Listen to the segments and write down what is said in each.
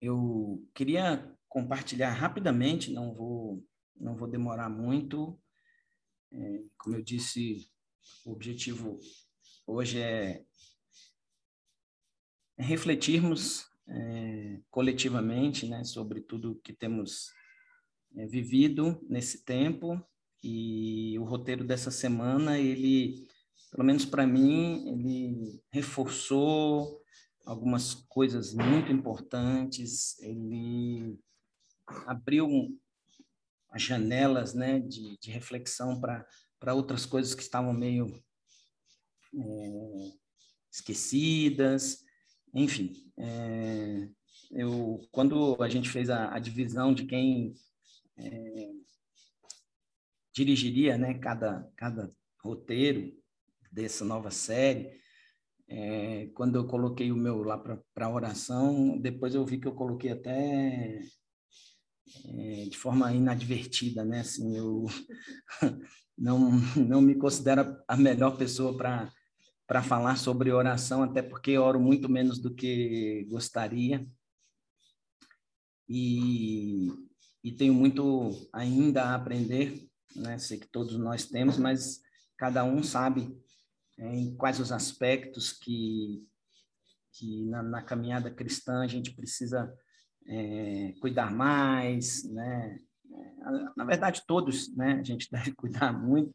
eu queria compartilhar rapidamente, não vou, não vou demorar muito. É, como eu disse, o objetivo hoje é, é refletirmos é, coletivamente né, sobre tudo que temos é, vivido nesse tempo e o roteiro dessa semana ele pelo menos para mim ele reforçou algumas coisas muito importantes ele abriu as janelas né de, de reflexão para outras coisas que estavam meio é, esquecidas enfim é, eu quando a gente fez a, a divisão de quem é, dirigiria né, cada, cada roteiro dessa nova série. É, quando eu coloquei o meu lá para oração, depois eu vi que eu coloquei até é, de forma inadvertida, né? Assim, eu não, não me considero a melhor pessoa para falar sobre oração, até porque oro muito menos do que gostaria. E, e tenho muito ainda a aprender, né? Sei que todos nós temos, mas cada um sabe em quais os aspectos que, que na, na caminhada cristã a gente precisa é, cuidar mais, né? Na verdade, todos, né? A gente deve cuidar muito,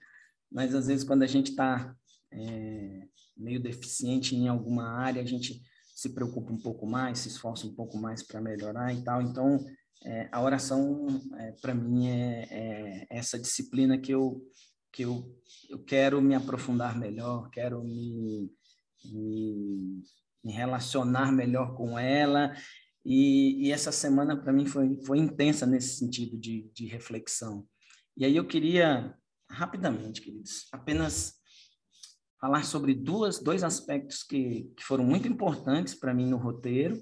mas às vezes quando a gente está é, meio deficiente em alguma área, a gente se preocupa um pouco mais, se esforça um pouco mais para melhorar e tal. Então, é, a oração, é, para mim, é, é, essa disciplina que eu, que eu, eu quero me aprofundar melhor, quero me, me, me relacionar melhor com ela. E, e essa semana, para mim, foi, foi intensa nesse sentido de, de reflexão. E aí eu queria, rapidamente, queridos, apenas falar sobre duas, dois aspectos que, que foram muito importantes para mim no roteiro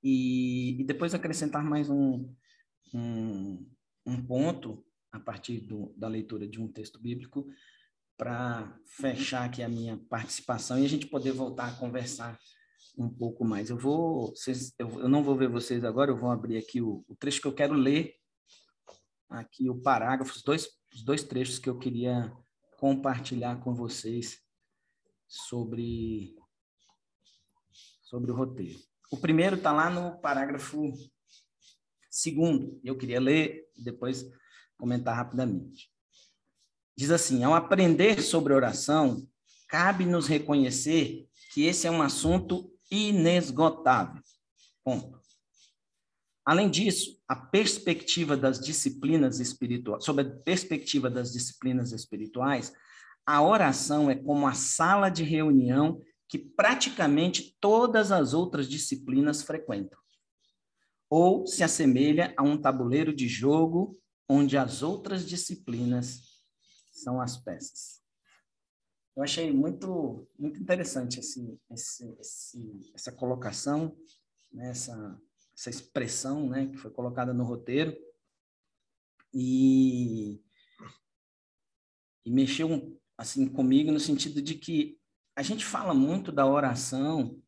e, e depois acrescentar mais um, um, um ponto a partir do, da leitura de um texto bíblico para fechar aqui a minha participação e a gente poder voltar a conversar um pouco mais. Eu vou, vocês, eu, eu não vou ver vocês agora, eu vou abrir aqui o, o trecho que eu quero ler, aqui o parágrafo, os dois, os dois trechos que eu queria compartilhar com vocês sobre, sobre o roteiro. O primeiro está lá no parágrafo segundo. Eu queria ler depois comentar rapidamente. Diz assim: ao aprender sobre oração, cabe-nos reconhecer que esse é um assunto inesgotável. Ponto. Além disso, a perspectiva das disciplinas espirituais, sobre a perspectiva das disciplinas espirituais, a oração é como a sala de reunião que praticamente todas as outras disciplinas frequentam. Ou se assemelha a um tabuleiro de jogo onde as outras disciplinas são as peças. Eu achei muito, muito interessante esse, esse, esse, essa colocação, né, essa, essa expressão né, que foi colocada no roteiro. E, e mexeu assim comigo no sentido de que a gente fala muito da oração,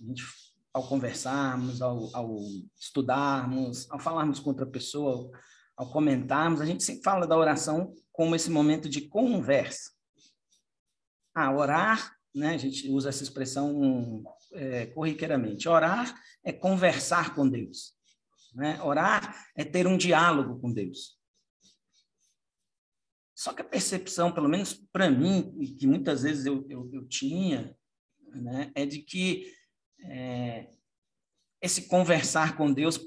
gente, ao conversarmos, ao, ao, estudarmos, ao falarmos com outra pessoa, ao comentarmos, a gente sempre fala da oração como esse momento de conversa. Ah, orar, né? A gente usa essa expressão é, corriqueiramente. Orar é conversar com Deus. Né? Orar é ter um diálogo com Deus. Só que a percepção, pelo menos para mim, e que muitas vezes eu, eu, eu tinha, né, é de que é, esse conversar com Deus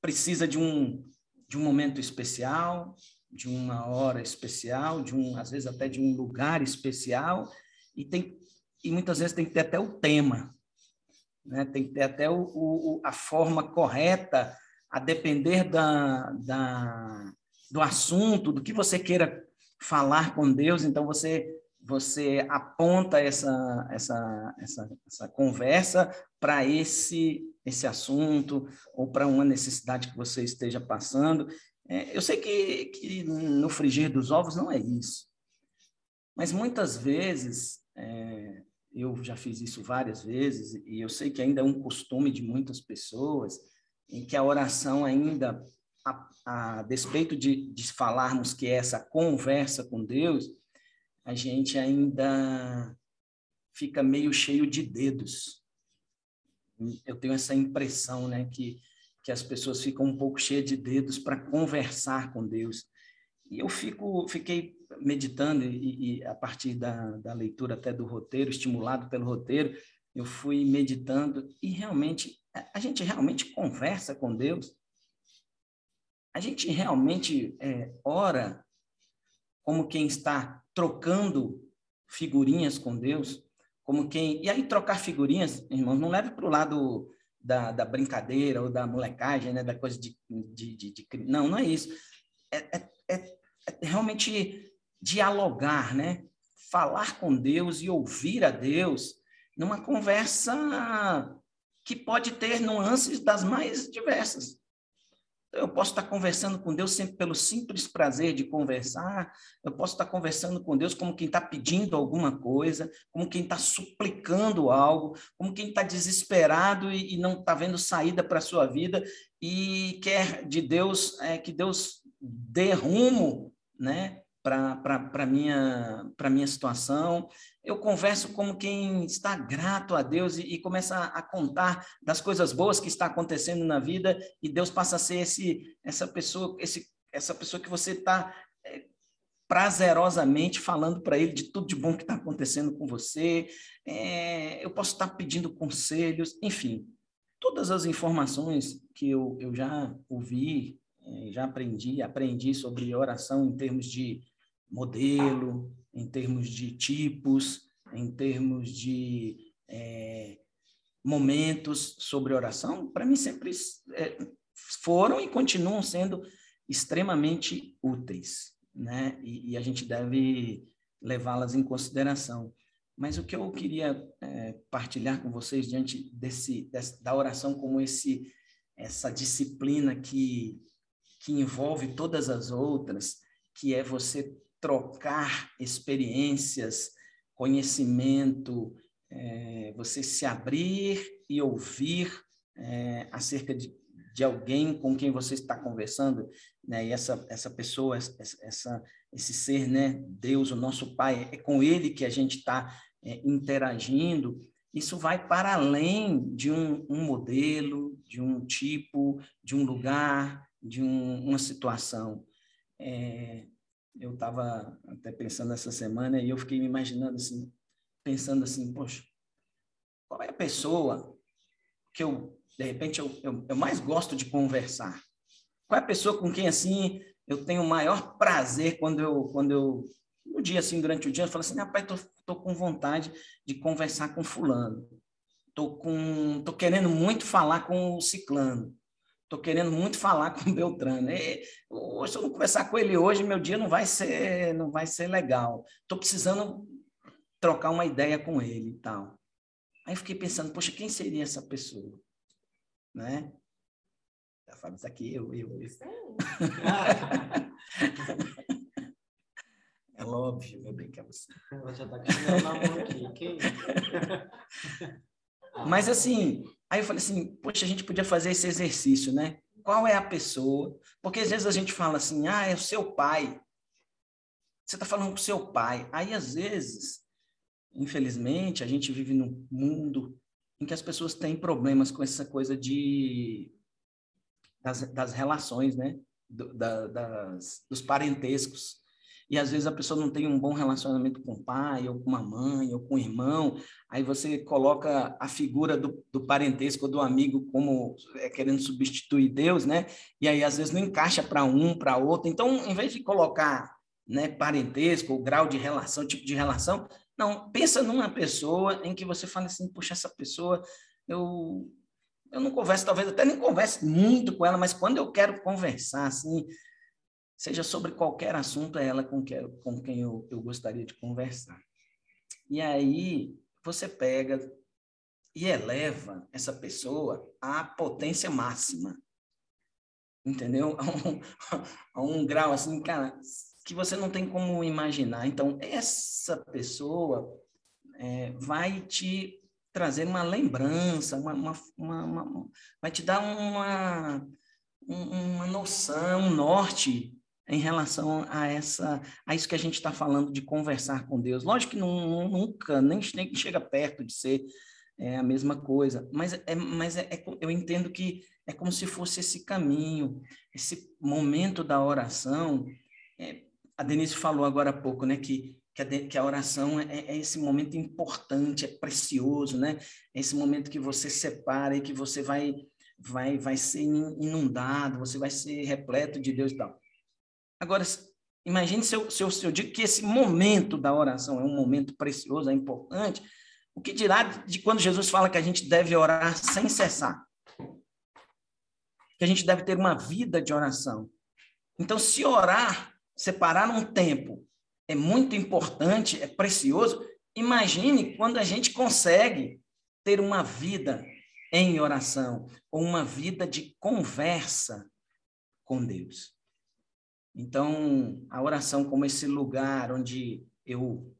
precisa de um, de um momento especial, de uma hora especial, de um, às vezes até de um lugar especial, e, tem, e muitas vezes tem que ter até o tema, né? tem que ter até o, o a forma correta, a depender da, da, do assunto, do que você queira falar com Deus, então você você aponta essa essa essa, essa conversa para esse esse assunto ou para uma necessidade que você esteja passando. É, eu sei que, que no frigir dos ovos não é isso, mas muitas vezes é, eu já fiz isso várias vezes e eu sei que ainda é um costume de muitas pessoas em que a oração ainda, a, a despeito de, de falarmos que é essa conversa com Deus, a gente ainda fica meio cheio de dedos. Eu tenho essa impressão, né, que, que as pessoas ficam um pouco cheias de dedos para conversar com Deus. E eu fico, fiquei meditando e, e, a partir da, da leitura até do roteiro, estimulado pelo roteiro, eu fui meditando e realmente a gente realmente conversa com Deus. A gente realmente é, ora como quem está trocando figurinhas com Deus, como quem e aí trocar figurinhas, irmãos, não leve para o lado da, da, brincadeira ou da molecagem, né, da coisa de, de, de, de... não, não é isso. É, é, é, é realmente dialogar, né? Falar com Deus e ouvir a Deus numa conversa que pode ter nuances das mais diversas. Eu posso estar conversando com Deus sempre pelo simples prazer de conversar, eu posso estar conversando com Deus como quem está pedindo alguma coisa, como quem está suplicando algo, como quem está desesperado e, e, não está vendo saída para a sua vida e quer de Deus é, que Deus dê rumo né, para a minha, minha situação. Eu converso como quem está grato a Deus e, e começa a, a, contar das coisas boas que está acontecendo na vida e Deus passa a ser esse, essa pessoa, esse, essa pessoa que você está é, prazerosamente falando para ele de tudo de bom que está acontecendo com você. É, eu posso estar pedindo conselhos, enfim, todas as informações que eu, eu já ouvi, é, já aprendi, aprendi sobre oração em termos de modelo, em termos de tipos, em termos de é, momentos sobre oração, para mim sempre é, foram e continuam sendo extremamente úteis, né? E, e a gente deve levá-las em consideração. Mas o que eu queria é, partilhar com vocês diante desse, desse, da oração como esse essa disciplina que que envolve todas as outras, que é você trocar experiências, conhecimento, é, você se abrir e ouvir é, acerca de, de alguém com quem você está conversando, né? E essa essa pessoa, essa, esse ser, né? Deus, o nosso Pai, é com Ele que a gente está é, interagindo. Isso vai para além de um, um, modelo, de um tipo, de um lugar, de um, uma situação. É, eu estava até pensando essa semana e eu fiquei me imaginando assim, pensando assim, poxa, qual é a pessoa que eu, de repente, eu, eu, eu mais gosto de conversar? Qual é a pessoa com quem, assim, eu tenho o maior prazer quando eu, quando eu no dia, assim, durante o dia, eu falo assim, rapaz, tô, tô com vontade de conversar com fulano. Tô com, tô querendo muito falar com o ciclano. Estou querendo muito falar com o Beltrano. E, se eu não conversar com ele hoje, meu dia não vai ser, não vai ser legal. Estou precisando trocar uma ideia com ele e tal. Aí fiquei pensando, poxa, quem seria essa pessoa? Né? Já falo isso aqui, eu, eu, eu. é óbvio, meu bem, que é você. Ela já está com na mão aqui. Quem? Mas assim, aí eu falei assim, poxa, a gente podia fazer esse exercício, né? Qual é a pessoa? Porque às vezes a gente fala assim, ah, é o seu pai. Você está falando com o seu pai. Aí às vezes, infelizmente, a gente vive num mundo em que as pessoas têm problemas com essa coisa de das, das relações, né? Do, da, das, dos parentescos e às vezes a pessoa não tem um bom relacionamento com o pai, ou com a mãe, ou com o irmão, aí você coloca a figura do, do parentesco ou do amigo como é, querendo substituir Deus, né? E aí às vezes não encaixa para um, para outro. Então, em vez de colocar né, parentesco, o grau de relação, tipo de relação, não, pensa numa pessoa em que você fala assim, puxa, essa pessoa, eu eu não converso, talvez até nem converse muito com ela, mas quando eu quero conversar, assim, seja sobre qualquer assunto, é ela com, que, com quem eu, eu gostaria de conversar. E aí você pega e eleva essa pessoa à potência máxima. Entendeu? A um, a um grau assim, cara, que você não tem como imaginar. Então, essa pessoa, é, vai te trazer uma lembrança, uma, uma, uma, uma vai te dar uma, uma noção, um norte em relação a essa a isso que a gente está falando de conversar com Deus. Lógico que não, nunca, nem, chega perto de ser é, a mesma coisa, mas, é, mas é, é, eu entendo que é como se fosse esse caminho, esse momento da oração. É, a Denise falou agora há pouco, né, que que a, que a oração é, é, esse momento importante, é precioso, né? É esse momento que você separa e que você vai, vai, vai ser inundado, você vai ser repleto de Deus e tal. Agora, imagine se eu, se, eu, se eu digo que esse momento da oração é um momento precioso, é importante, o que dirá de quando Jesus fala que a gente deve orar sem cessar? Que a gente deve ter uma vida de oração. Então, se orar, separar um tempo é muito importante, é precioso. Imagine quando a gente consegue ter uma vida em oração, ou uma vida de conversa com Deus. Então, a oração como esse lugar onde eu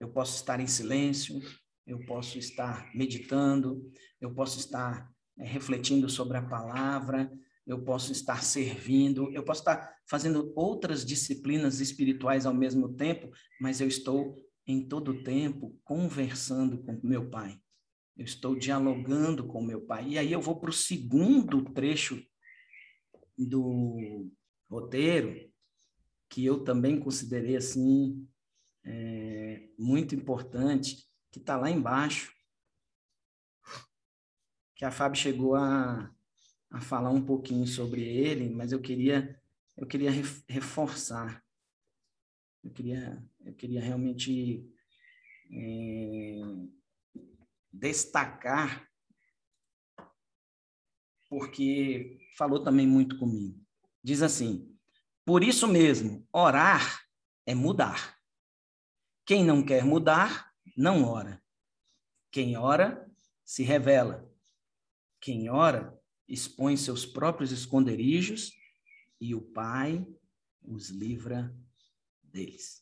eu posso estar em silêncio, eu posso estar meditando, eu posso estar é, refletindo sobre a palavra, eu posso estar servindo, eu posso estar fazendo outras disciplinas espirituais ao mesmo tempo, mas eu estou em todo o tempo conversando com meu pai. Eu estou dialogando com meu pai. E aí eu vou para o segundo trecho do roteiro, que eu também considerei assim é, muito importante, que está lá embaixo, que a Fábio chegou a, a falar um pouquinho sobre ele, mas eu queria eu queria reforçar, eu queria eu queria realmente é, destacar porque falou também muito comigo. Diz assim: por isso mesmo, orar é mudar. Quem não quer mudar, não ora. Quem ora, se revela. Quem ora, expõe seus próprios esconderijos e o Pai os livra deles.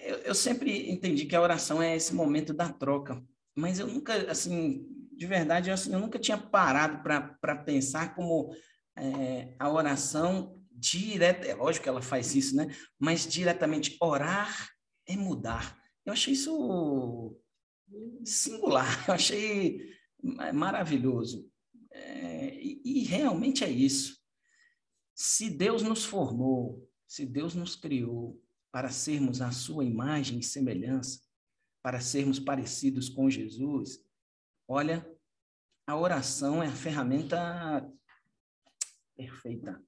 Eu, eu, sempre entendi que a oração é esse momento da troca, mas eu nunca, assim, de verdade, eu, assim, eu nunca tinha parado para pensar como é, a oração direta, é lógico que ela faz isso, né? Mas diretamente orar é mudar. Eu achei isso singular, eu achei maravilhoso. É, e, e realmente é isso. Se Deus nos formou, se Deus nos criou para sermos a sua imagem e semelhança, para sermos parecidos com Jesus, olha, a oração é a ferramenta perfeita.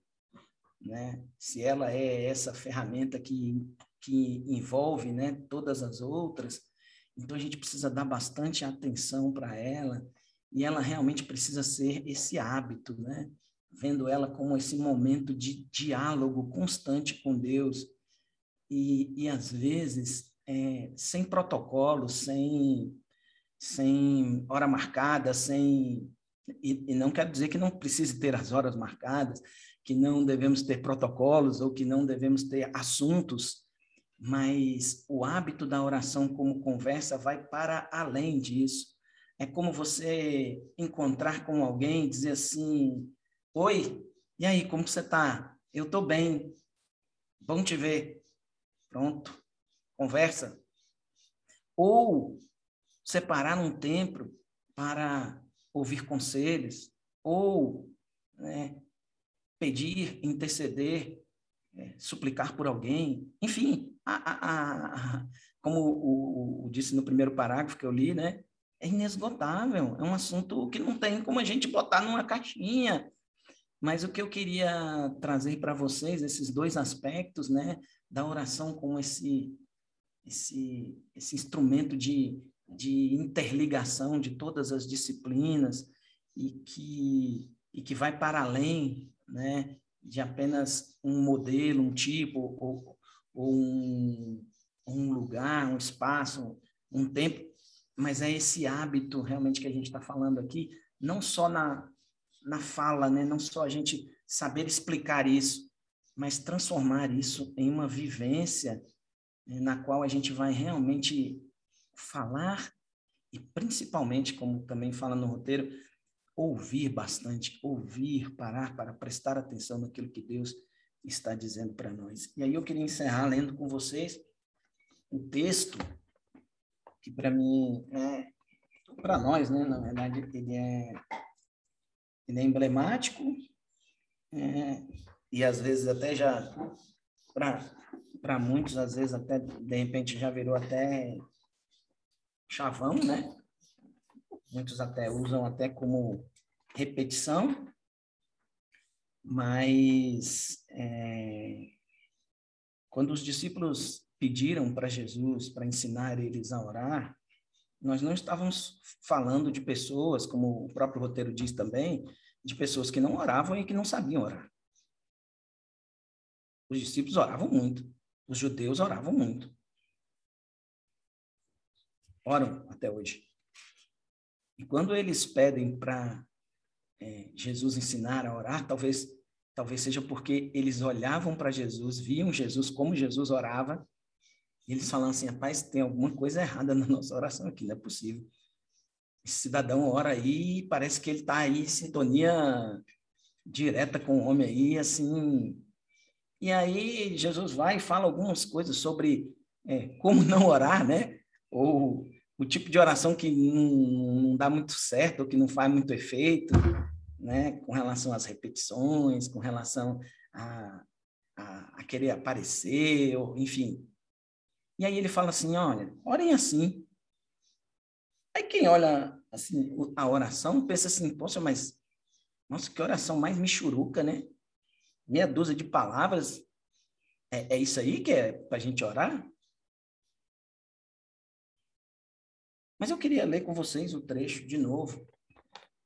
Né? Se ela é essa ferramenta que, que envolve né, todas as outras, então a gente precisa dar bastante atenção para ela e ela realmente precisa ser esse hábito, né? Vendo ela como esse momento de diálogo constante com Deus e, e às vezes é, sem protocolo, sem sem hora marcada, sem e, e não quero dizer que não precise ter as horas marcadas, que não devemos ter protocolos ou que não devemos ter assuntos, mas o hábito da oração como conversa vai para além disso é como você encontrar com alguém e dizer assim: Oi, e aí, como você está? Eu estou bem. Bom te ver. Pronto. Conversa. Ou separar um tempo para ouvir conselhos, ou né, pedir, interceder, é, suplicar por alguém. Enfim, a, a, a, como o, o, disse no primeiro parágrafo que eu li, né? é inesgotável, é um assunto que não tem como a gente botar numa caixinha. Mas o que eu queria trazer para vocês, esses dois aspectos, né, da oração como esse, esse, esse instrumento de, de interligação de todas as disciplinas e que, e que vai para além, né, de apenas um modelo, um tipo, ou, ou um, um lugar, um espaço, um tempo, mas é esse hábito realmente que a gente está falando aqui, não só na, na fala, né? não só a gente saber explicar isso, mas transformar isso em uma vivência na qual a gente vai realmente falar e principalmente, como também fala no roteiro, ouvir bastante, ouvir, parar para prestar atenção naquilo que Deus está dizendo para nós. E aí eu queria encerrar lendo com vocês o texto que para mim é para nós, né, na verdade, ele é ele é emblemático é, e às vezes até já para muitos às vezes até de repente já virou até chavão, né? Muitos até usam até como repetição, mas é, quando os discípulos pediram para Jesus para ensinar eles a orar, nós não estávamos falando de pessoas, como o próprio roteiro diz também, de pessoas que não oravam e que não sabiam orar. Os discípulos oravam muito, os judeus oravam muito. Oram até hoje. E quando eles pedem para é, Jesus ensinar a orar, talvez, talvez seja porque eles olhavam para Jesus, viam Jesus como Jesus orava, e eles falam assim, rapaz, tem alguma coisa errada na nossa oração aqui, não é possível. Esse cidadão ora aí, parece que ele está aí em sintonia direta com o homem aí, assim. E aí Jesus vai e fala algumas coisas sobre é, como não orar, né? Ou o tipo de oração que não, não dá muito certo, ou que não faz muito efeito, né? Com relação às repetições, com relação a, a, a querer aparecer, ou, enfim, e aí ele fala assim, olha, orem assim. Aí quem olha assim a oração pensa assim, poxa, mas nossa, que oração mais michuruca, né? Meia dúzia de palavras. É, é isso aí que é para a gente orar? Mas eu queria ler com vocês o trecho de novo,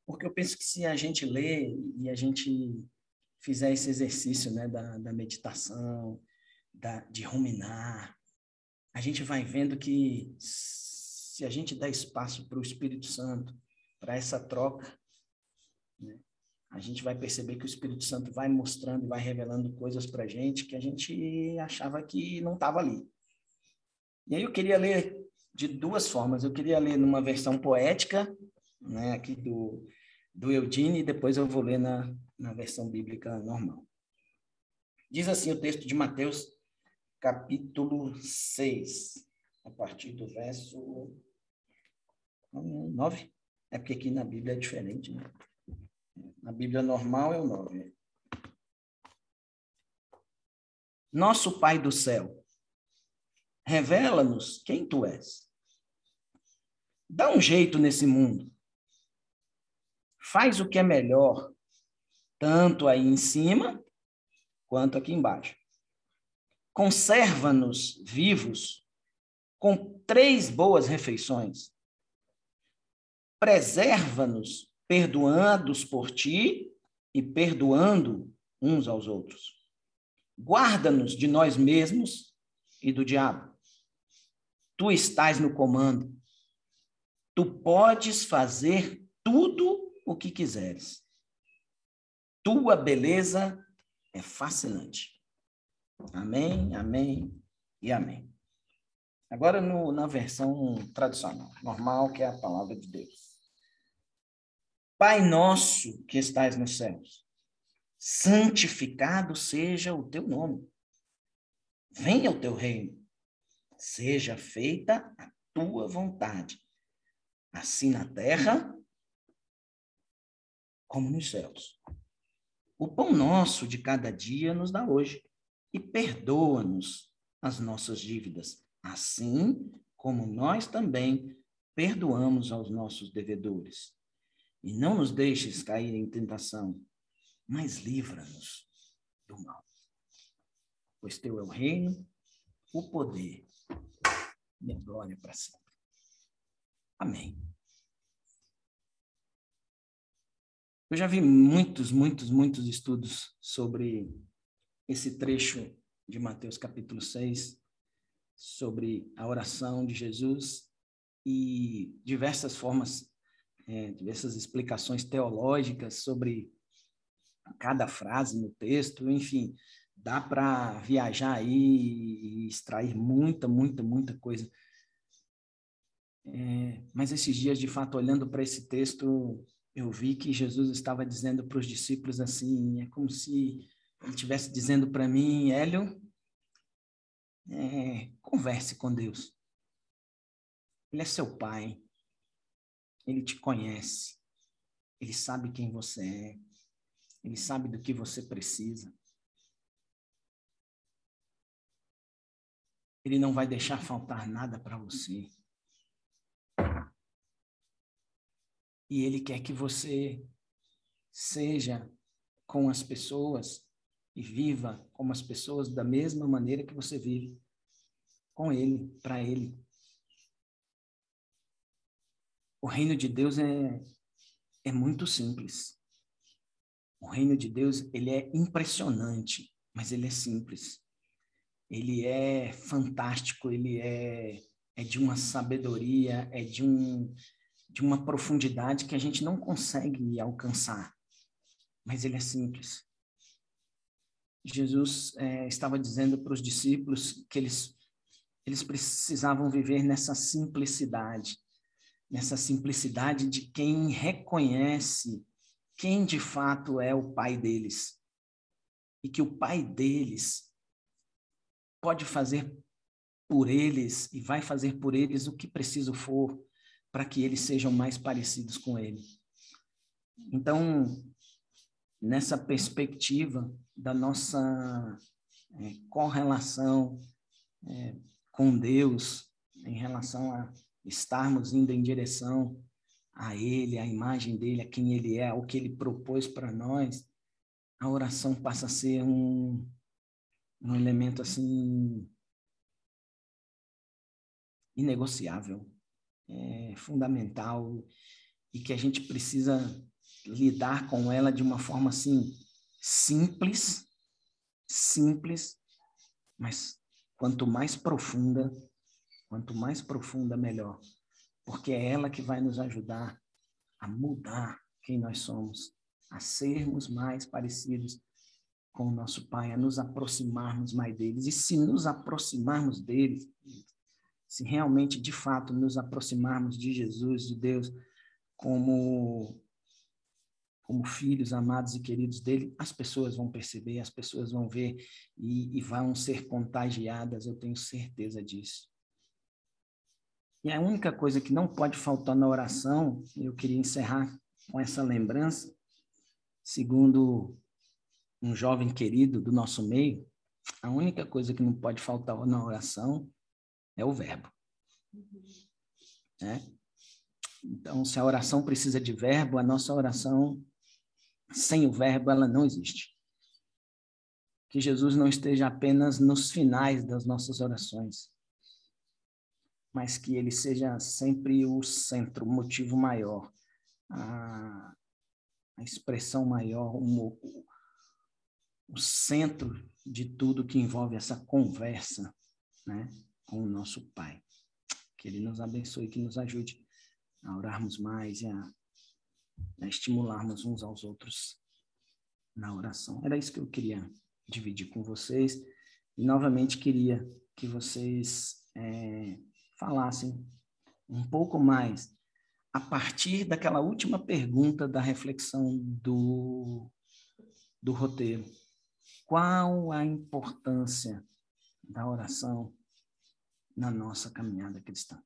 porque eu penso que se a gente ler e a gente fizer esse exercício né, da, da meditação, da, de ruminar, a gente vai vendo que se a gente dá espaço para o Espírito Santo, para essa troca, né, a gente vai perceber que o Espírito Santo vai mostrando e vai revelando coisas para a gente que a gente achava que não estava ali. E aí eu queria ler de duas formas. Eu queria ler numa versão poética, né, aqui do, do Eudine, e depois eu vou ler na, na versão bíblica normal. Diz assim o texto de Mateus capítulo 6, a partir do verso 9. É porque aqui na Bíblia é diferente, né? Na Bíblia normal é o 9. Nosso Pai do céu, revela-nos quem tu és. Dá um jeito nesse mundo. Faz o que é melhor, tanto aí em cima quanto aqui embaixo conserva-nos vivos com três boas refeições. Preserva-nos perdoados por ti e perdoando uns aos outros. Guarda-nos de nós mesmos e do diabo. Tu estás no comando. Tu podes fazer tudo o que quiseres. Tua beleza é fascinante. Amém, amém e amém. Agora no, na versão tradicional, normal, que é a palavra de Deus. Pai nosso que estás nos céus, santificado seja o teu nome. Venha o teu reino. Seja feita a tua vontade, assim na terra como nos céus. O pão nosso de cada dia nos dá hoje e perdoa-nos as nossas dívidas, assim como nós também perdoamos aos nossos devedores. E não nos deixes cair em tentação, mas livra-nos do mal. Pois teu é o reino, o poder e a glória para sempre. Amém. Eu já vi muitos, muitos, muitos estudos sobre esse trecho de Mateus capítulo 6 sobre a oração de Jesus e diversas formas, é, diversas explicações teológicas sobre cada frase no texto, enfim, dá para viajar aí e extrair muita, muita, muita coisa. É, mas esses dias, de fato, olhando para esse texto, eu vi que Jesus estava dizendo para os discípulos assim: é como se ele estivesse dizendo para mim, Hélio, é, converse com Deus. Ele é seu pai. Ele te conhece. Ele sabe quem você é. Ele sabe do que você precisa. Ele não vai deixar faltar nada para você. E ele quer que você seja com as pessoas e viva como as pessoas da mesma maneira que você vive com ele, para ele. O reino de Deus é, é muito simples. O reino de Deus, ele é impressionante, mas ele é simples. Ele é fantástico, ele é, é de uma sabedoria, é de, um, de uma profundidade que a gente não consegue alcançar. Mas ele é simples. Jesus é, estava dizendo para os discípulos que eles, eles precisavam viver nessa simplicidade nessa simplicidade de quem reconhece quem de fato é o pai deles. E que o pai deles pode fazer por eles e vai fazer por eles o que preciso for para que eles sejam mais parecidos com ele. Então, nessa perspectiva da nossa é, correlação é, com Deus, em relação a estarmos indo em direção a Ele, a imagem dele, a quem Ele é, o que Ele propôs para nós, a oração passa a ser um, um elemento assim inegociável, é fundamental e que a gente precisa lidar com ela de uma forma assim simples, simples, mas quanto mais profunda, Quanto mais profunda, melhor. Porque é ela que vai nos ajudar a mudar quem nós somos, a sermos mais parecidos com o nosso Pai, a nos aproximarmos mais deles. E se nos aproximarmos deles, se realmente, de fato, nos aproximarmos de Jesus, de Deus, como como filhos amados e queridos dele, as pessoas vão perceber, as pessoas vão ver e, e vão ser contagiadas, eu tenho certeza disso. E a única coisa que não pode faltar na oração, eu queria encerrar com essa lembrança, segundo um jovem querido do nosso meio, a única coisa que não pode faltar na oração é o verbo. Né? Então, se a oração precisa de verbo, a nossa oração, sem o verbo, ela não existe. Que Jesus não esteja apenas nos finais das nossas orações, mas que ele seja sempre o centro, o motivo maior, a, a expressão maior, o, o centro de tudo que envolve essa conversa né, com o nosso Pai. Que Ele nos abençoe, que nos ajude a orarmos mais e a, a estimularmos uns aos outros na oração. Era isso que eu queria dividir com vocês. E novamente queria que vocês é, falassem um pouco mais a partir daquela última pergunta da reflexão do, do roteiro. Qual a importância da oração na nossa caminhada cristã?